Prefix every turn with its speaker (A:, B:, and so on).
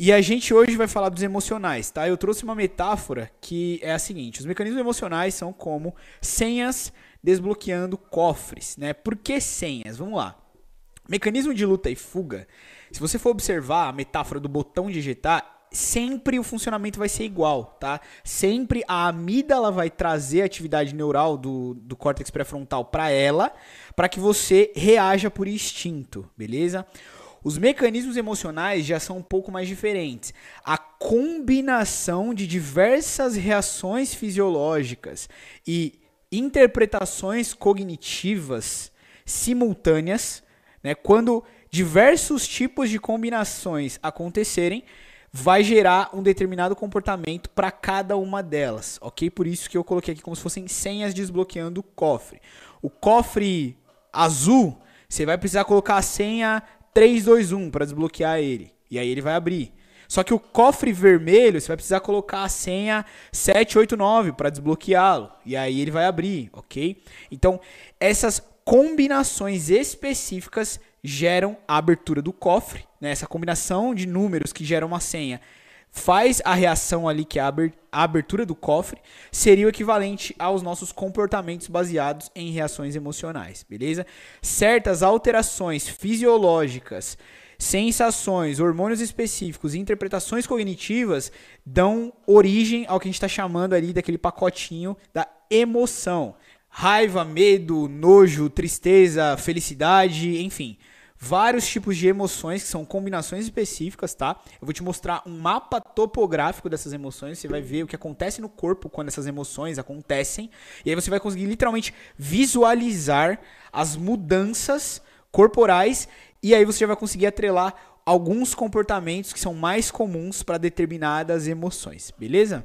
A: E a gente hoje vai falar dos emocionais, tá? Eu trouxe uma metáfora que é a seguinte: os mecanismos emocionais são como senhas desbloqueando cofres, né? Por que senhas? Vamos lá. Mecanismo de luta e fuga. Se você for observar a metáfora do botão digitar, sempre o funcionamento vai ser igual, tá? Sempre a amígdala vai trazer a atividade neural do, do córtex pré-frontal para ela, para que você reaja por instinto, beleza? Os mecanismos emocionais já são um pouco mais diferentes. A combinação de diversas reações fisiológicas e interpretações cognitivas simultâneas, né, quando diversos tipos de combinações acontecerem, vai gerar um determinado comportamento para cada uma delas, ok? Por isso que eu coloquei aqui como se fossem senhas desbloqueando o cofre. O cofre azul, você vai precisar colocar a senha 321 para desbloquear ele, e aí ele vai abrir. Só que o cofre vermelho, você vai precisar colocar a senha 789 para desbloqueá-lo, e aí ele vai abrir, ok? Então, essas combinações específicas geram a abertura do cofre, né? essa combinação de números que geram uma senha faz a reação ali, que é a abertura do cofre, seria o equivalente aos nossos comportamentos baseados em reações emocionais, beleza? Certas alterações fisiológicas, sensações, hormônios específicos e interpretações cognitivas dão origem ao que a gente está chamando ali daquele pacotinho da emoção. Raiva, medo, nojo, tristeza, felicidade, enfim vários tipos de emoções que são combinações específicas, tá? Eu vou te mostrar um mapa topográfico dessas emoções, você vai ver o que acontece no corpo quando essas emoções acontecem, e aí você vai conseguir literalmente visualizar as mudanças corporais e aí você já vai conseguir atrelar alguns comportamentos que são mais comuns para determinadas emoções, beleza?